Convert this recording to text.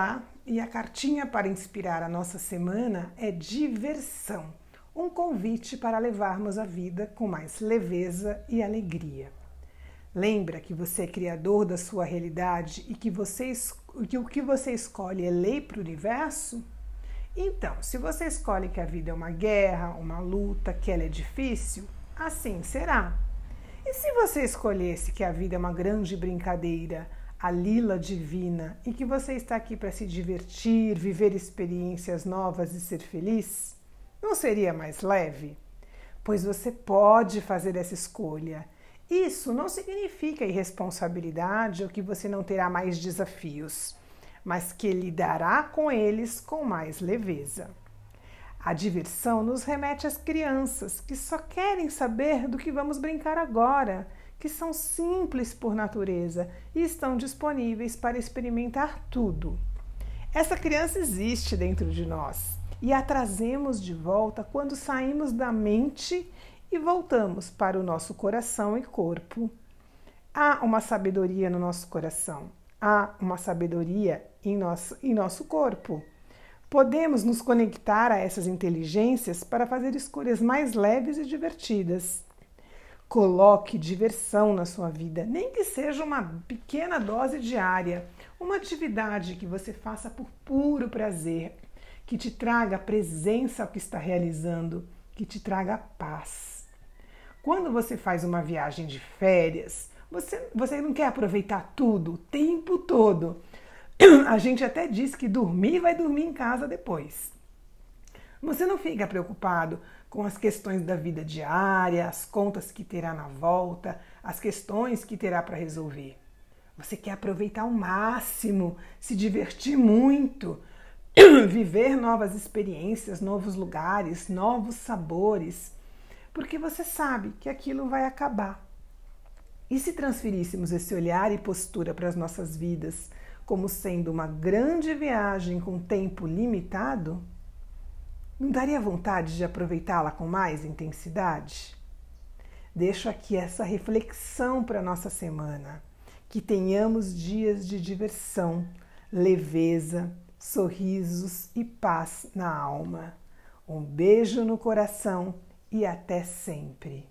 Olá, e a cartinha para inspirar a nossa semana é diversão, um convite para levarmos a vida com mais leveza e alegria. Lembra que você é criador da sua realidade e que, você, que o que você escolhe é lei para o universo? Então, se você escolhe que a vida é uma guerra, uma luta, que ela é difícil, assim será. E se você escolhesse que a vida é uma grande brincadeira, a lila divina e que você está aqui para se divertir, viver experiências novas e ser feliz? Não seria mais leve? Pois você pode fazer essa escolha. Isso não significa irresponsabilidade ou que você não terá mais desafios, mas que lidará com eles com mais leveza. A diversão nos remete às crianças que só querem saber do que vamos brincar agora que são simples por natureza e estão disponíveis para experimentar tudo. Essa criança existe dentro de nós e a trazemos de volta quando saímos da mente e voltamos para o nosso coração e corpo. Há uma sabedoria no nosso coração, há uma sabedoria em nosso, em nosso corpo. Podemos nos conectar a essas inteligências para fazer escolhas mais leves e divertidas. Coloque diversão na sua vida, nem que seja uma pequena dose diária, uma atividade que você faça por puro prazer, que te traga presença ao que está realizando, que te traga paz. Quando você faz uma viagem de férias, você, você não quer aproveitar tudo o tempo todo. A gente até diz que dormir vai dormir em casa depois. Você não fica preocupado com as questões da vida diária, as contas que terá na volta, as questões que terá para resolver. Você quer aproveitar ao máximo, se divertir muito, viver novas experiências, novos lugares, novos sabores, porque você sabe que aquilo vai acabar. E se transferíssemos esse olhar e postura para as nossas vidas como sendo uma grande viagem com tempo limitado? Não daria vontade de aproveitá-la com mais intensidade? Deixo aqui essa reflexão para nossa semana. Que tenhamos dias de diversão, leveza, sorrisos e paz na alma. Um beijo no coração e até sempre.